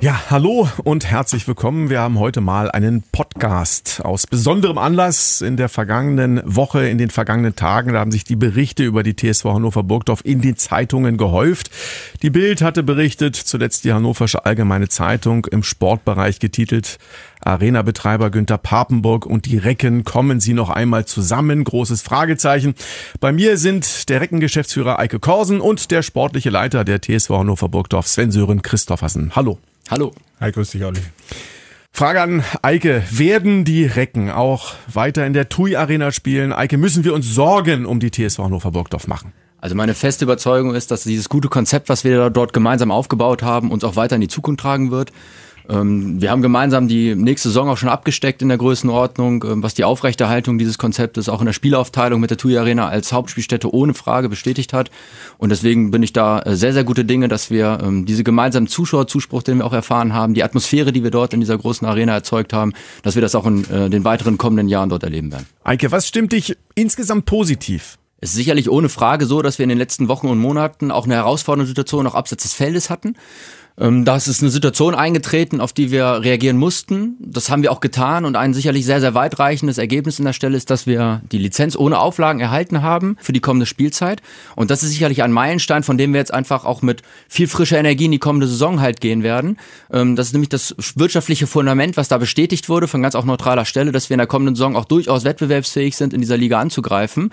Ja, hallo und herzlich willkommen. Wir haben heute mal einen Podcast aus besonderem Anlass. In der vergangenen Woche, in den vergangenen Tagen, da haben sich die Berichte über die TSV Hannover Burgdorf in den Zeitungen gehäuft. Die Bild hatte berichtet, zuletzt die Hannoversche Allgemeine Zeitung im Sportbereich getitelt. Arena-Betreiber Günther Papenburg und die Recken kommen sie noch einmal zusammen? Großes Fragezeichen. Bei mir sind der Recken-Geschäftsführer Eike Korsen und der sportliche Leiter der TSV Hannover Burgdorf Sven Sören Christoffersen. Hallo. Hallo. Hi, grüß dich, Olli. Frage an Eike. Werden die Recken auch weiter in der TUI Arena spielen? Eike, müssen wir uns Sorgen um die TSV Hannover Burgdorf machen? Also meine feste Überzeugung ist, dass dieses gute Konzept, was wir dort gemeinsam aufgebaut haben, uns auch weiter in die Zukunft tragen wird. Ähm, wir haben gemeinsam die nächste Saison auch schon abgesteckt in der Größenordnung, ähm, was die Aufrechterhaltung dieses Konzeptes auch in der Spielaufteilung mit der TUI Arena als Hauptspielstätte ohne Frage bestätigt hat. Und deswegen bin ich da äh, sehr, sehr gute Dinge, dass wir ähm, diese gemeinsamen Zuschauerzuspruch, den wir auch erfahren haben, die Atmosphäre, die wir dort in dieser großen Arena erzeugt haben, dass wir das auch in äh, den weiteren kommenden Jahren dort erleben werden. Eike, was stimmt dich insgesamt positiv? Es ist sicherlich ohne Frage so, dass wir in den letzten Wochen und Monaten auch eine herausfordernde Situation auch abseits des Feldes hatten. Ähm, das ist eine Situation eingetreten, auf die wir reagieren mussten. Das haben wir auch getan und ein sicherlich sehr, sehr weitreichendes Ergebnis in der Stelle ist, dass wir die Lizenz ohne Auflagen erhalten haben für die kommende Spielzeit. Und das ist sicherlich ein Meilenstein, von dem wir jetzt einfach auch mit viel frischer Energie in die kommende Saison halt gehen werden. Ähm, das ist nämlich das wirtschaftliche Fundament, was da bestätigt wurde von ganz auch neutraler Stelle, dass wir in der kommenden Saison auch durchaus wettbewerbsfähig sind, in dieser Liga anzugreifen.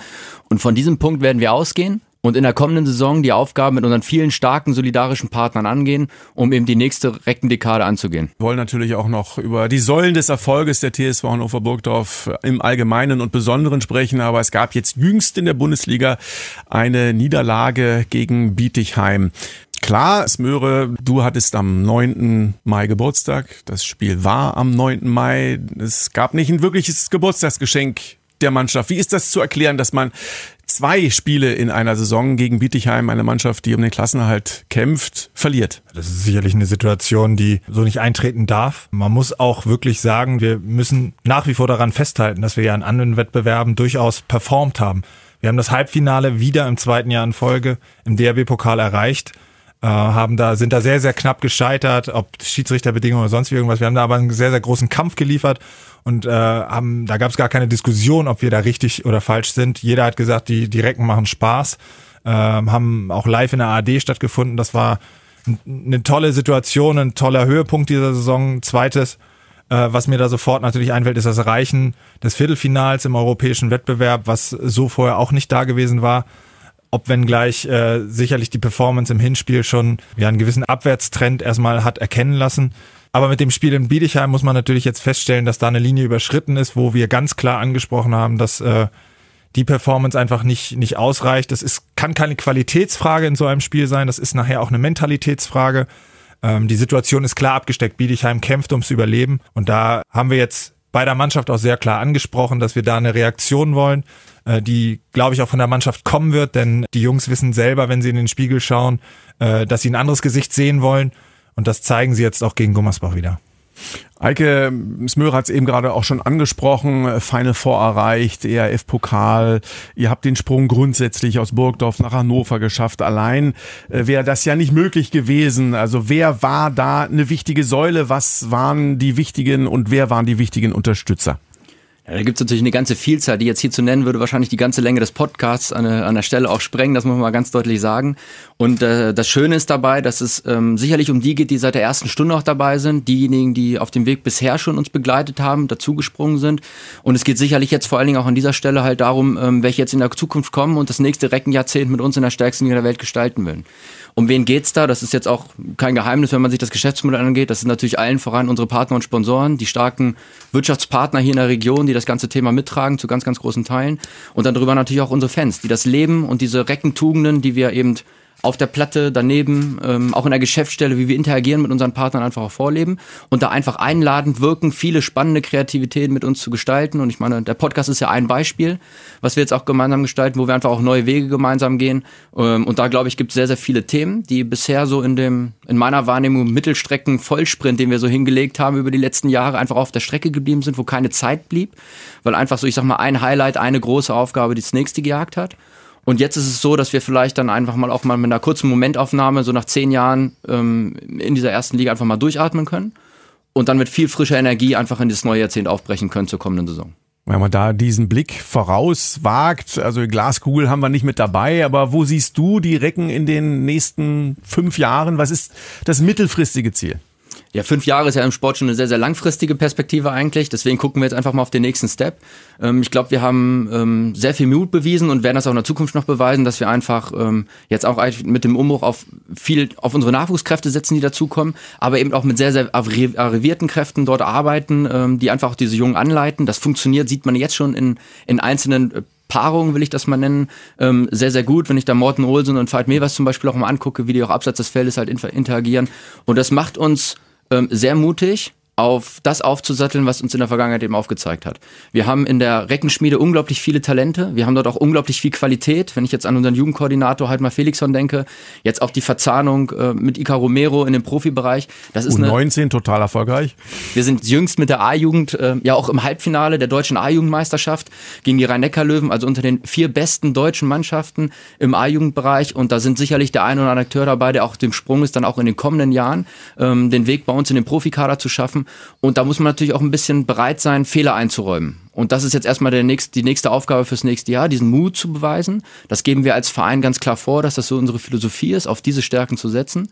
Und von diesem Punkt werden wir ausgehen und in der kommenden Saison die Aufgaben mit unseren vielen starken solidarischen Partnern angehen, um eben die nächste Reckendekade anzugehen. Wir wollen natürlich auch noch über die Säulen des Erfolges der TSV Hannover Burgdorf im Allgemeinen und Besonderen sprechen, aber es gab jetzt jüngst in der Bundesliga eine Niederlage gegen Bietigheim. Klar, Smöre, du hattest am 9. Mai Geburtstag. Das Spiel war am 9. Mai. Es gab nicht ein wirkliches Geburtstagsgeschenk der Mannschaft. Wie ist das zu erklären, dass man zwei Spiele in einer Saison gegen Bietigheim, eine Mannschaft, die um den Klassenerhalt kämpft, verliert. Das ist sicherlich eine Situation, die so nicht eintreten darf. Man muss auch wirklich sagen, wir müssen nach wie vor daran festhalten, dass wir ja in anderen Wettbewerben durchaus performt haben. Wir haben das Halbfinale wieder im zweiten Jahr in Folge im DRB-Pokal erreicht. Äh, haben da, sind da sehr, sehr knapp gescheitert, ob Schiedsrichterbedingungen oder sonst irgendwas. Wir haben da aber einen sehr, sehr großen Kampf geliefert und äh, haben, da gab es gar keine Diskussion, ob wir da richtig oder falsch sind. Jeder hat gesagt, die, die Recken machen Spaß, äh, haben auch live in der ARD stattgefunden. Das war eine tolle Situation, ein toller Höhepunkt dieser Saison. Zweites, äh, was mir da sofort natürlich einfällt, ist das Erreichen des Viertelfinals im europäischen Wettbewerb, was so vorher auch nicht da gewesen war. Ob wenn gleich äh, sicherlich die Performance im Hinspiel schon ja, einen gewissen Abwärtstrend erstmal hat erkennen lassen. Aber mit dem Spiel in Biedigheim muss man natürlich jetzt feststellen, dass da eine Linie überschritten ist, wo wir ganz klar angesprochen haben, dass äh, die Performance einfach nicht, nicht ausreicht. Das ist, kann keine Qualitätsfrage in so einem Spiel sein, das ist nachher auch eine Mentalitätsfrage. Ähm, die Situation ist klar abgesteckt. Biedigheim kämpft ums Überleben. Und da haben wir jetzt bei der Mannschaft auch sehr klar angesprochen, dass wir da eine Reaktion wollen, äh, die, glaube ich, auch von der Mannschaft kommen wird, denn die Jungs wissen selber, wenn sie in den Spiegel schauen, äh, dass sie ein anderes Gesicht sehen wollen. Und das zeigen sie jetzt auch gegen Gummersbach wieder. Eike Smörer hat es eben gerade auch schon angesprochen, Final Four erreicht, ERF-Pokal. Ihr habt den Sprung grundsätzlich aus Burgdorf nach Hannover geschafft. Allein äh, wäre das ja nicht möglich gewesen. Also wer war da eine wichtige Säule? Was waren die wichtigen und wer waren die wichtigen Unterstützer? Ja, da gibt es natürlich eine ganze Vielzahl, die jetzt hier zu nennen, würde wahrscheinlich die ganze Länge des Podcasts an, an der Stelle auch sprengen, das muss man mal ganz deutlich sagen. Und äh, das Schöne ist dabei, dass es ähm, sicherlich um die geht, die seit der ersten Stunde auch dabei sind, diejenigen, die auf dem Weg bisher schon uns begleitet haben, dazugesprungen sind. Und es geht sicherlich jetzt vor allen Dingen auch an dieser Stelle halt darum, ähm, welche jetzt in der Zukunft kommen und das nächste Reckenjahrzehnt mit uns in der stärksten Liga der Welt gestalten würden. Um wen geht's da? Das ist jetzt auch kein Geheimnis, wenn man sich das Geschäftsmodell angeht. Das sind natürlich allen voran unsere Partner und Sponsoren, die starken Wirtschaftspartner hier in der Region, die das ganze Thema mittragen zu ganz, ganz großen Teilen. Und dann darüber natürlich auch unsere Fans, die das leben und diese Reckentugenden, die wir eben auf der Platte, daneben, ähm, auch in der Geschäftsstelle, wie wir interagieren mit unseren Partnern einfach auch vorleben und da einfach einladend wirken, viele spannende Kreativitäten mit uns zu gestalten. Und ich meine, der Podcast ist ja ein Beispiel, was wir jetzt auch gemeinsam gestalten, wo wir einfach auch neue Wege gemeinsam gehen. Ähm, und da glaube ich, gibt es sehr, sehr viele Themen, die bisher so in dem, in meiner Wahrnehmung Mittelstrecken Vollsprint, den wir so hingelegt haben über die letzten Jahre, einfach auf der Strecke geblieben sind, wo keine Zeit blieb, weil einfach so, ich sag mal, ein Highlight, eine große Aufgabe, die das nächste gejagt hat. Und jetzt ist es so, dass wir vielleicht dann einfach mal auch mal mit einer kurzen Momentaufnahme, so nach zehn Jahren ähm, in dieser ersten Liga einfach mal durchatmen können und dann mit viel frischer Energie einfach in das neue Jahrzehnt aufbrechen können zur kommenden Saison. Wenn man da diesen Blick voraus wagt, also Glaskugel haben wir nicht mit dabei, aber wo siehst du die Recken in den nächsten fünf Jahren? Was ist das mittelfristige Ziel? Ja, fünf Jahre ist ja im Sport schon eine sehr, sehr langfristige Perspektive eigentlich. Deswegen gucken wir jetzt einfach mal auf den nächsten Step. Ähm, ich glaube, wir haben ähm, sehr viel Mut bewiesen und werden das auch in der Zukunft noch beweisen, dass wir einfach ähm, jetzt auch mit dem Umbruch auf viel, auf unsere Nachwuchskräfte setzen, die dazukommen, aber eben auch mit sehr, sehr arrivierten Kräften dort arbeiten, ähm, die einfach auch diese Jungen anleiten. Das funktioniert, sieht man jetzt schon in, in einzelnen äh, Paarungen, will ich das mal nennen, ähm, sehr, sehr gut. Wenn ich da Morten Olsen und Veit Mevers zum Beispiel auch mal angucke, wie die auch abseits des Feldes halt interagieren. Und das macht uns sehr mutig auf das aufzusatteln, was uns in der Vergangenheit eben aufgezeigt hat. Wir haben in der Reckenschmiede unglaublich viele Talente. Wir haben dort auch unglaublich viel Qualität. Wenn ich jetzt an unseren Jugendkoordinator halt mal Felixson denke, jetzt auch die Verzahnung äh, mit Ica Romero in dem Profibereich. Das ist U19 eine, total erfolgreich. Wir sind jüngst mit der A-Jugend äh, ja auch im Halbfinale der deutschen A-Jugendmeisterschaft gegen die Rhein-Neckar-Löwen, also unter den vier besten deutschen Mannschaften im A-Jugendbereich. Und da sind sicherlich der ein oder andere Akteur dabei, der auch dem Sprung ist, dann auch in den kommenden Jahren ähm, den Weg bei uns in den Profikader zu schaffen. Und da muss man natürlich auch ein bisschen bereit sein, Fehler einzuräumen. Und das ist jetzt erstmal der nächste, die nächste Aufgabe fürs nächste Jahr, diesen Mut zu beweisen. Das geben wir als Verein ganz klar vor, dass das so unsere Philosophie ist, auf diese Stärken zu setzen.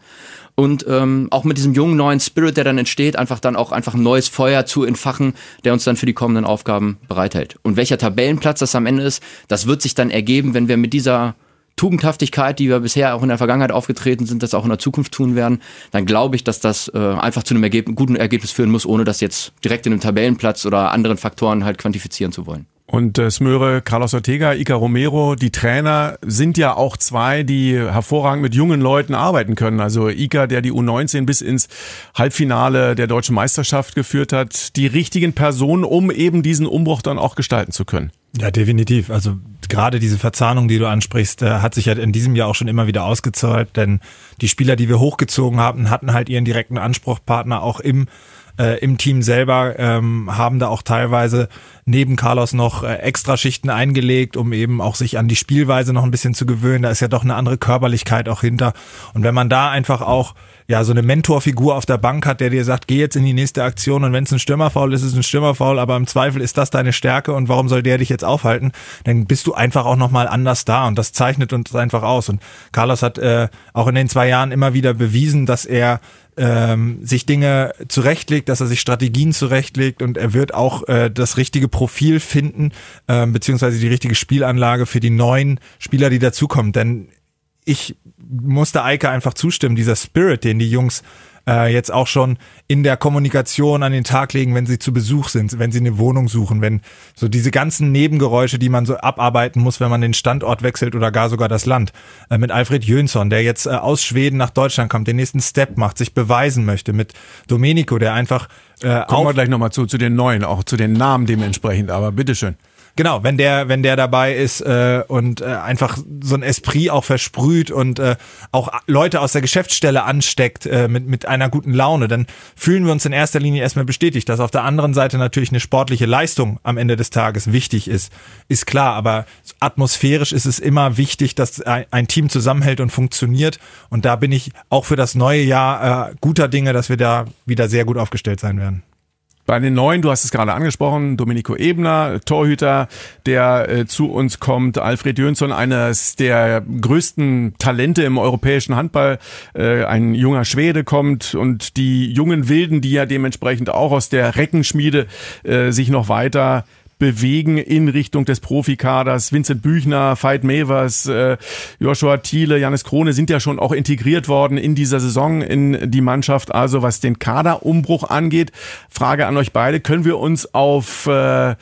Und ähm, auch mit diesem jungen neuen Spirit, der dann entsteht, einfach dann auch einfach ein neues Feuer zu entfachen, der uns dann für die kommenden Aufgaben bereithält. Und welcher Tabellenplatz das am Ende ist, das wird sich dann ergeben, wenn wir mit dieser Tugendhaftigkeit, die wir bisher auch in der Vergangenheit aufgetreten sind, das auch in der Zukunft tun werden, dann glaube ich, dass das äh, einfach zu einem Ergebnis, guten Ergebnis führen muss, ohne das jetzt direkt in einem Tabellenplatz oder anderen Faktoren halt quantifizieren zu wollen. Und äh, Smöre, Carlos Ortega, Ica Romero, die Trainer sind ja auch zwei, die hervorragend mit jungen Leuten arbeiten können. Also Ica, der die U19 bis ins Halbfinale der deutschen Meisterschaft geführt hat, die richtigen Personen, um eben diesen Umbruch dann auch gestalten zu können. Ja, definitiv. Also gerade diese Verzahnung, die du ansprichst, äh, hat sich ja in diesem Jahr auch schon immer wieder ausgezahlt, denn die Spieler, die wir hochgezogen haben, hatten halt ihren direkten Anspruchpartner auch im äh, im Team selber ähm, haben da auch teilweise neben Carlos noch äh, extra Schichten eingelegt, um eben auch sich an die Spielweise noch ein bisschen zu gewöhnen. Da ist ja doch eine andere Körperlichkeit auch hinter. Und wenn man da einfach auch ja so eine Mentorfigur auf der Bank hat, der dir sagt, geh jetzt in die nächste Aktion und wenn es ein Stürmerfaul ist, ist es ein Stürmerfaul, aber im Zweifel ist das deine Stärke und warum soll der dich jetzt aufhalten? Dann bist du einfach auch nochmal anders da und das zeichnet uns einfach aus. Und Carlos hat äh, auch in den zwei Jahren immer wieder bewiesen, dass er ähm, sich Dinge zurechtlegt, dass er sich Strategien zurechtlegt und er wird auch äh, das richtige Profil finden, äh, beziehungsweise die richtige Spielanlage für die neuen Spieler, die dazukommen. Denn ich musste Eike einfach zustimmen, dieser Spirit, den die Jungs äh, jetzt auch schon in der Kommunikation an den Tag legen, wenn sie zu Besuch sind, wenn sie eine Wohnung suchen, wenn so diese ganzen Nebengeräusche, die man so abarbeiten muss, wenn man den Standort wechselt oder gar sogar das Land. Äh, mit Alfred Jönsson, der jetzt äh, aus Schweden nach Deutschland kommt, den nächsten Step macht, sich beweisen möchte. Mit Domenico, der einfach äh, Kommen wir gleich nochmal zu, zu den neuen, auch zu den Namen dementsprechend, aber bitteschön. Genau, wenn der, wenn der dabei ist äh, und äh, einfach so ein Esprit auch versprüht und äh, auch Leute aus der Geschäftsstelle ansteckt äh, mit, mit einer guten Laune, dann fühlen wir uns in erster Linie erstmal bestätigt. Dass auf der anderen Seite natürlich eine sportliche Leistung am Ende des Tages wichtig ist, ist klar. Aber atmosphärisch ist es immer wichtig, dass ein, Team zusammenhält und funktioniert. Und da bin ich auch für das neue Jahr äh, guter Dinge, dass wir da wieder sehr gut aufgestellt sein werden. Bei den neuen, du hast es gerade angesprochen, Domenico Ebner, Torhüter, der äh, zu uns kommt, Alfred Jönsson, eines der größten Talente im europäischen Handball, äh, ein junger Schwede kommt und die jungen Wilden, die ja dementsprechend auch aus der Reckenschmiede äh, sich noch weiter bewegen in Richtung des Profikaders. Vincent Büchner, Veit Mevers, äh, Joshua Thiele, Janis Krone sind ja schon auch integriert worden in dieser Saison in die Mannschaft. Also was den Kaderumbruch angeht, Frage an euch beide, können wir uns auf äh, äh,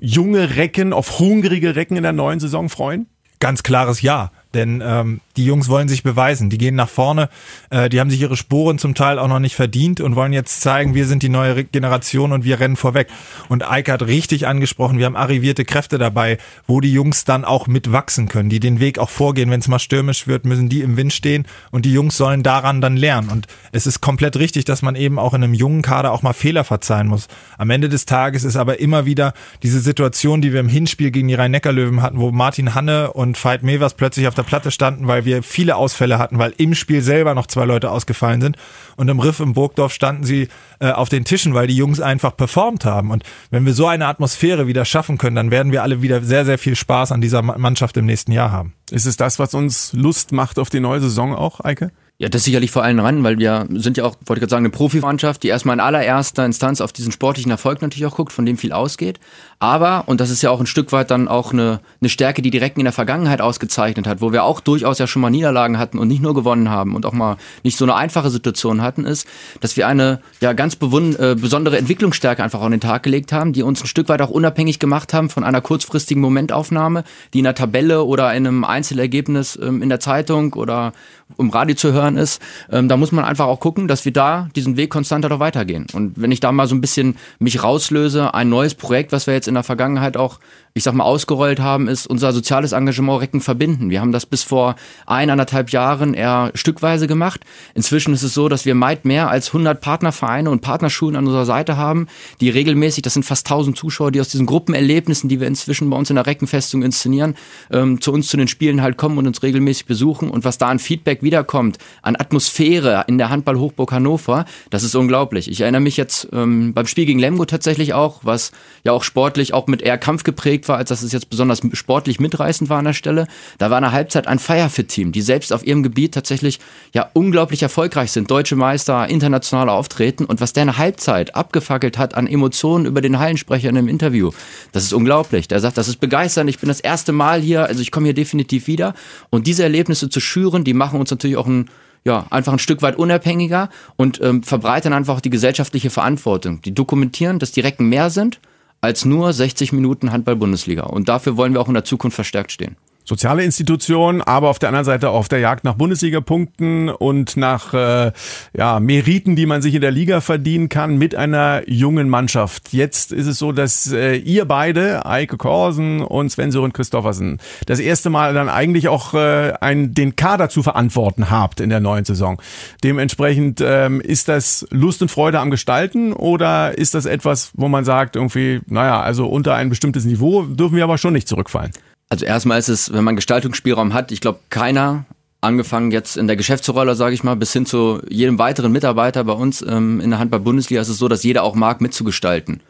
junge Recken, auf hungrige Recken in der neuen Saison freuen? Ganz klares Ja. Denn ähm, die Jungs wollen sich beweisen. Die gehen nach vorne, äh, die haben sich ihre Sporen zum Teil auch noch nicht verdient und wollen jetzt zeigen, wir sind die neue Generation und wir rennen vorweg. Und Eike hat richtig angesprochen, wir haben arrivierte Kräfte dabei, wo die Jungs dann auch mitwachsen können, die den Weg auch vorgehen. Wenn es mal stürmisch wird, müssen die im Wind stehen und die Jungs sollen daran dann lernen. Und es ist komplett richtig, dass man eben auch in einem jungen Kader auch mal Fehler verzeihen muss. Am Ende des Tages ist aber immer wieder diese Situation, die wir im Hinspiel gegen die Rhein-Neckar-Löwen hatten, wo Martin Hanne und Veit Mevers plötzlich auf der Platte standen, weil wir viele Ausfälle hatten, weil im Spiel selber noch zwei Leute ausgefallen sind. Und im Riff im Burgdorf standen sie äh, auf den Tischen, weil die Jungs einfach performt haben. Und wenn wir so eine Atmosphäre wieder schaffen können, dann werden wir alle wieder sehr, sehr viel Spaß an dieser Mannschaft im nächsten Jahr haben. Ist es das, was uns Lust macht auf die neue Saison auch, Eike? Ja, das sicherlich vor allen ran, weil wir sind ja auch, wollte ich gerade sagen, eine Profimannschaft, die erstmal in allererster Instanz auf diesen sportlichen Erfolg natürlich auch guckt, von dem viel ausgeht. Aber, und das ist ja auch ein Stück weit dann auch eine, eine Stärke, die direkt in der Vergangenheit ausgezeichnet hat, wo wir auch durchaus ja schon mal Niederlagen hatten und nicht nur gewonnen haben und auch mal nicht so eine einfache Situation hatten, ist, dass wir eine ja ganz äh, besondere Entwicklungsstärke einfach an den Tag gelegt haben, die uns ein Stück weit auch unabhängig gemacht haben von einer kurzfristigen Momentaufnahme, die in der Tabelle oder in einem Einzelergebnis ähm, in der Zeitung oder im Radio zu hören ist. Ähm, da muss man einfach auch gucken, dass wir da diesen Weg konstanter doch weitergehen. Und wenn ich da mal so ein bisschen mich rauslöse, ein neues Projekt, was wir jetzt in der Vergangenheit auch ich sag mal, ausgerollt haben, ist unser soziales Engagement Recken verbinden. Wir haben das bis vor ein, anderthalb Jahren eher stückweise gemacht. Inzwischen ist es so, dass wir weit mehr als 100 Partnervereine und Partnerschulen an unserer Seite haben, die regelmäßig, das sind fast 1000 Zuschauer, die aus diesen Gruppenerlebnissen, die wir inzwischen bei uns in der Reckenfestung inszenieren, ähm, zu uns zu den Spielen halt kommen und uns regelmäßig besuchen. Und was da an Feedback wiederkommt, an Atmosphäre in der Handball-Hochburg Hannover, das ist unglaublich. Ich erinnere mich jetzt ähm, beim Spiel gegen Lemgo tatsächlich auch, was ja auch sportlich auch mit eher Kampf geprägt war, als dass es jetzt besonders sportlich mitreißend war an der Stelle. Da war eine Halbzeit ein Firefit-Team, die selbst auf ihrem Gebiet tatsächlich ja unglaublich erfolgreich sind. Deutsche Meister, internationale Auftreten und was der eine Halbzeit abgefackelt hat an Emotionen über den Hallensprecher in einem Interview, das ist unglaublich. Der sagt, das ist begeisternd, ich bin das erste Mal hier, also ich komme hier definitiv wieder. Und diese Erlebnisse zu schüren, die machen uns natürlich auch ein ja, einfach ein Stück weit unabhängiger und ähm, verbreitern einfach die gesellschaftliche Verantwortung. Die dokumentieren, dass die Recken mehr sind als nur 60 Minuten Handball-Bundesliga. Und dafür wollen wir auch in der Zukunft verstärkt stehen soziale Institution, aber auf der anderen Seite auf der Jagd nach Bundesliga-Punkten und nach äh, ja, Meriten, die man sich in der Liga verdienen kann mit einer jungen Mannschaft. Jetzt ist es so, dass äh, ihr beide, Eike Korsen und Sven Sören Christoffersen, das erste Mal dann eigentlich auch äh, ein, den Kader zu verantworten habt in der neuen Saison. Dementsprechend ähm, ist das Lust und Freude am Gestalten oder ist das etwas, wo man sagt, irgendwie, naja, also unter ein bestimmtes Niveau dürfen wir aber schon nicht zurückfallen? Also erstmal ist es, wenn man Gestaltungsspielraum hat, ich glaube, keiner, angefangen jetzt in der Geschäftsrolle, sage ich mal, bis hin zu jedem weiteren Mitarbeiter bei uns ähm, in der Handball-Bundesliga ist es so, dass jeder auch mag, mitzugestalten.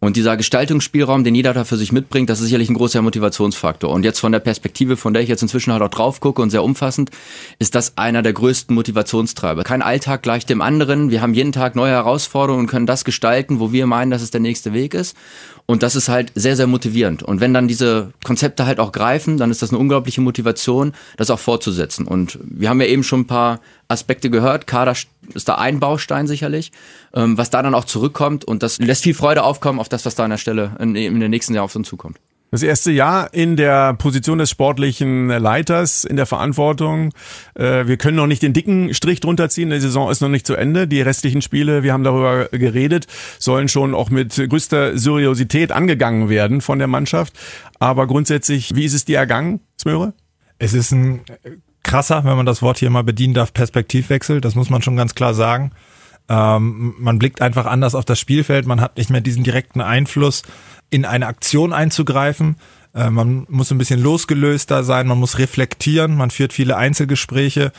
Und dieser Gestaltungsspielraum, den jeder da für sich mitbringt, das ist sicherlich ein großer Motivationsfaktor. Und jetzt von der Perspektive, von der ich jetzt inzwischen halt auch drauf gucke und sehr umfassend, ist das einer der größten Motivationstreiber. Kein Alltag gleich dem anderen. Wir haben jeden Tag neue Herausforderungen und können das gestalten, wo wir meinen, dass es der nächste Weg ist. Und das ist halt sehr, sehr motivierend. Und wenn dann diese Konzepte halt auch greifen, dann ist das eine unglaubliche Motivation, das auch fortzusetzen. Und wir haben ja eben schon ein paar Aspekte gehört. Kader ist da ein Baustein sicherlich, ähm, was da dann auch zurückkommt. Und das lässt viel Freude aufkommen auf das, was da an der Stelle in, in den nächsten Jahren auf uns zukommt. Das erste Jahr in der Position des sportlichen Leiters, in der Verantwortung. Äh, wir können noch nicht den dicken Strich drunter ziehen. Die Saison ist noch nicht zu Ende. Die restlichen Spiele, wir haben darüber geredet, sollen schon auch mit größter Seriosität angegangen werden von der Mannschaft. Aber grundsätzlich, wie ist es dir ergangen, Smöre? Es ist ein krasser, wenn man das Wort hier mal bedienen darf, Perspektivwechsel. Das muss man schon ganz klar sagen. Ähm, man blickt einfach anders auf das Spielfeld. Man hat nicht mehr diesen direkten Einfluss in eine Aktion einzugreifen. Äh, man muss ein bisschen losgelöster sein, man muss reflektieren, man führt viele Einzelgespräche,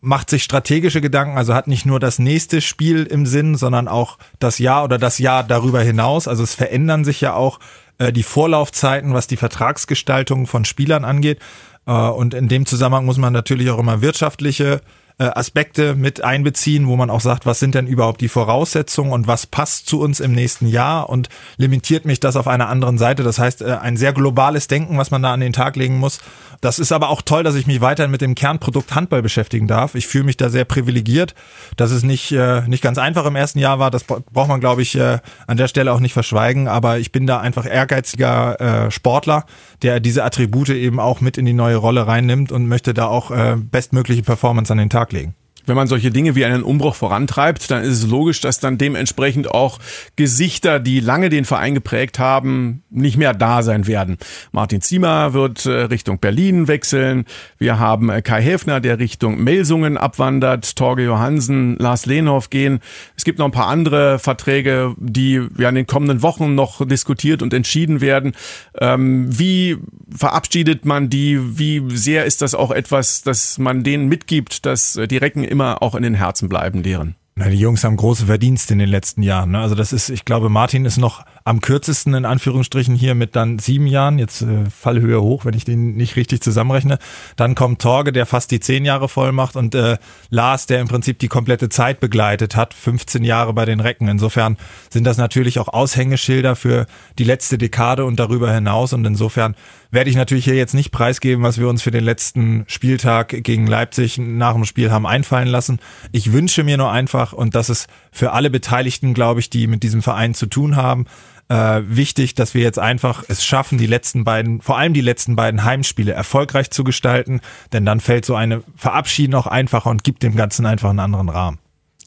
macht sich strategische Gedanken, also hat nicht nur das nächste Spiel im Sinn, sondern auch das Jahr oder das Jahr darüber hinaus. Also es verändern sich ja auch äh, die Vorlaufzeiten, was die Vertragsgestaltung von Spielern angeht. Äh, und in dem Zusammenhang muss man natürlich auch immer wirtschaftliche äh, Aspekte mit einbeziehen, wo man auch sagt, was sind denn überhaupt die Voraussetzungen und was passt zu uns im nächsten Jahr und limitiert mich das auf einer anderen Seite. Das heißt, äh, ein sehr globales Denken, was man da an den Tag legen muss. Das ist aber auch toll, dass ich mich weiterhin mit dem Kernprodukt Handball beschäftigen darf. Ich fühle mich da sehr privilegiert, dass es nicht, äh, nicht ganz einfach im ersten Jahr war. Das braucht man, glaube ich, äh, an der Stelle auch nicht verschweigen. Aber ich bin da einfach ehrgeiziger äh, Sportler, der diese Attribute eben auch mit in die neue Rolle reinnimmt und möchte da auch äh, bestmögliche Performance an den Tag legen wenn man solche Dinge wie einen Umbruch vorantreibt, dann ist es logisch, dass dann dementsprechend auch Gesichter, die lange den Verein geprägt haben, nicht mehr da sein werden. Martin Ziemer wird äh, Richtung Berlin wechseln. Wir haben äh, Kai Häfner, der Richtung Melsungen abwandert. Torge Johansen, Lars Lehnhoff gehen. Es gibt noch ein paar andere Verträge, die ja in den kommenden Wochen noch diskutiert und entschieden werden. Ähm, wie verabschiedet man die? Wie sehr ist das auch etwas, dass man denen mitgibt, dass äh, die Recken immer auch in den Herzen bleiben, deren. Na, die Jungs haben große Verdienste in den letzten Jahren. Ne? Also das ist, ich glaube, Martin ist noch am kürzesten in Anführungsstrichen hier mit dann sieben Jahren. Jetzt äh, Fallhöhe hoch, wenn ich den nicht richtig zusammenrechne. Dann kommt Torge, der fast die zehn Jahre voll macht und äh, Lars, der im Prinzip die komplette Zeit begleitet hat, 15 Jahre bei den Recken. Insofern sind das natürlich auch Aushängeschilder für die letzte Dekade und darüber hinaus. Und insofern werde ich natürlich hier jetzt nicht preisgeben, was wir uns für den letzten Spieltag gegen Leipzig nach dem Spiel haben einfallen lassen. Ich wünsche mir nur einfach, und das ist für alle Beteiligten, glaube ich, die mit diesem Verein zu tun haben, äh, wichtig, dass wir jetzt einfach es schaffen, die letzten beiden, vor allem die letzten beiden Heimspiele erfolgreich zu gestalten, denn dann fällt so eine Verabschiedung auch einfacher und gibt dem Ganzen einfach einen anderen Rahmen.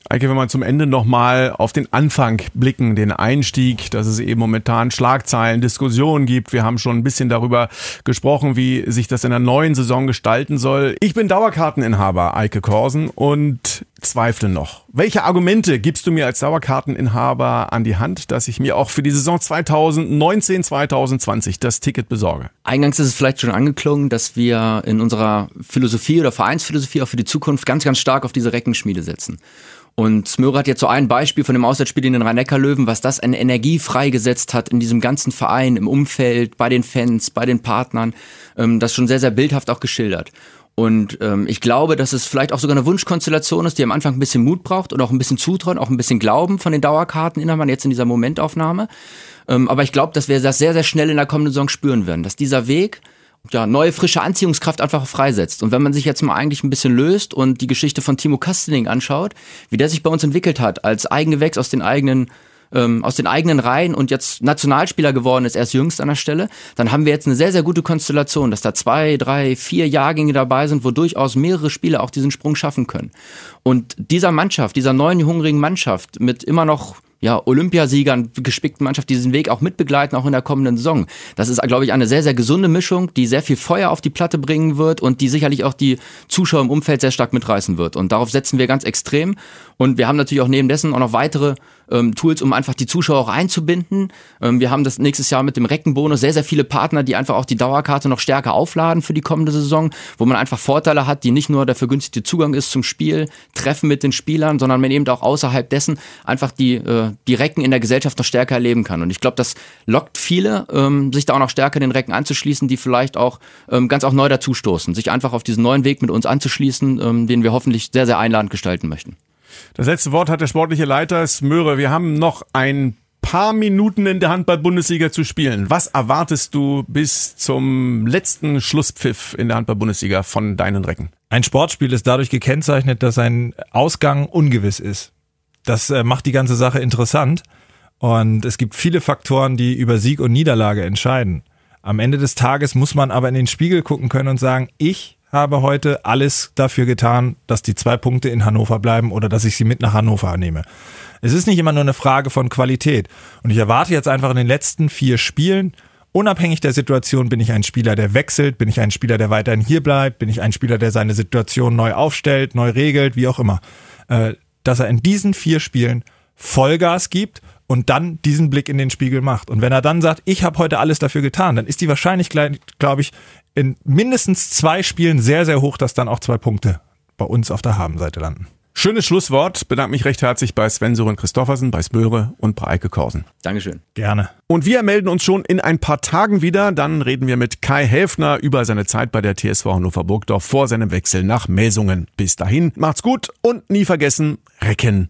Eike, wenn wir zum Ende nochmal auf den Anfang blicken, den Einstieg, dass es eben momentan Schlagzeilen, Diskussionen gibt. Wir haben schon ein bisschen darüber gesprochen, wie sich das in der neuen Saison gestalten soll. Ich bin Dauerkarteninhaber, Eike Korsen, und zweifle noch. Welche Argumente gibst du mir als Dauerkarteninhaber an die Hand, dass ich mir auch für die Saison 2019, 2020 das Ticket besorge? Eingangs ist es vielleicht schon angeklungen, dass wir in unserer Philosophie oder Vereinsphilosophie auch für die Zukunft ganz, ganz stark auf diese Reckenschmiede setzen. Und Smöre hat jetzt so ein Beispiel von dem Auswärtsspiel in den Rhein-Neckar-Löwen, was das an Energie freigesetzt hat in diesem ganzen Verein, im Umfeld, bei den Fans, bei den Partnern. Ähm, das schon sehr, sehr bildhaft auch geschildert. Und ähm, ich glaube, dass es vielleicht auch sogar eine Wunschkonstellation ist, die am Anfang ein bisschen Mut braucht und auch ein bisschen Zutrauen, auch ein bisschen Glauben von den Dauerkarteninhabern jetzt in dieser Momentaufnahme. Ähm, aber ich glaube, dass wir das sehr, sehr schnell in der kommenden Saison spüren werden, dass dieser Weg ja, neue frische Anziehungskraft einfach freisetzt. Und wenn man sich jetzt mal eigentlich ein bisschen löst und die Geschichte von Timo Kastening anschaut, wie der sich bei uns entwickelt hat, als Eigengewächs aus den eigenen ähm, aus den eigenen Reihen und jetzt Nationalspieler geworden ist, erst jüngst an der Stelle, dann haben wir jetzt eine sehr, sehr gute Konstellation, dass da zwei, drei, vier Jahrgänge dabei sind, wo durchaus mehrere Spieler auch diesen Sprung schaffen können. Und dieser Mannschaft, dieser neuen hungrigen Mannschaft mit immer noch ja, Olympiasiegern, gespickten Mannschaft diesen Weg auch mitbegleiten, auch in der kommenden Saison. Das ist, glaube ich, eine sehr, sehr gesunde Mischung, die sehr viel Feuer auf die Platte bringen wird und die sicherlich auch die Zuschauer im Umfeld sehr stark mitreißen wird. Und darauf setzen wir ganz extrem. Und wir haben natürlich auch neben dessen auch noch weitere ähm, Tools, um einfach die Zuschauer auch einzubinden. Ähm, wir haben das nächstes Jahr mit dem Reckenbonus sehr, sehr viele Partner, die einfach auch die Dauerkarte noch stärker aufladen für die kommende Saison, wo man einfach Vorteile hat, die nicht nur der vergünstigte Zugang ist zum Spiel, Treffen mit den Spielern, sondern man eben auch außerhalb dessen einfach die, äh, die Recken in der Gesellschaft noch stärker erleben kann. Und ich glaube, das lockt viele, ähm, sich da auch noch stärker den Recken anzuschließen, die vielleicht auch ähm, ganz auch neu dazustoßen, sich einfach auf diesen neuen Weg mit uns anzuschließen, ähm, den wir hoffentlich sehr, sehr einladend gestalten möchten. Das letzte Wort hat der sportliche Leiter Smöre. Wir haben noch ein paar Minuten in der Handball-Bundesliga zu spielen. Was erwartest du bis zum letzten Schlusspfiff in der Handball-Bundesliga von deinen Recken? Ein Sportspiel ist dadurch gekennzeichnet, dass ein Ausgang ungewiss ist. Das äh, macht die ganze Sache interessant. Und es gibt viele Faktoren, die über Sieg und Niederlage entscheiden. Am Ende des Tages muss man aber in den Spiegel gucken können und sagen, ich habe heute alles dafür getan, dass die zwei Punkte in Hannover bleiben oder dass ich sie mit nach Hannover nehme. Es ist nicht immer nur eine Frage von Qualität. Und ich erwarte jetzt einfach in den letzten vier Spielen, unabhängig der Situation, bin ich ein Spieler, der wechselt, bin ich ein Spieler, der weiterhin hier bleibt, bin ich ein Spieler, der seine Situation neu aufstellt, neu regelt, wie auch immer, äh, dass er in diesen vier Spielen Vollgas gibt und dann diesen Blick in den Spiegel macht. Und wenn er dann sagt, ich habe heute alles dafür getan, dann ist die Wahrscheinlichkeit, glaube ich, in mindestens zwei Spielen sehr, sehr hoch, dass dann auch zwei Punkte bei uns auf der Habenseite landen. Schönes Schlusswort. Bedanke mich recht herzlich bei Sven Sören Christoffersen, bei Spöre und bei Eike Korsen. Dankeschön. Gerne. Und wir melden uns schon in ein paar Tagen wieder. Dann reden wir mit Kai Häfner über seine Zeit bei der TSV Hannover Burgdorf vor seinem Wechsel nach Melsungen. Bis dahin, macht's gut und nie vergessen, Recken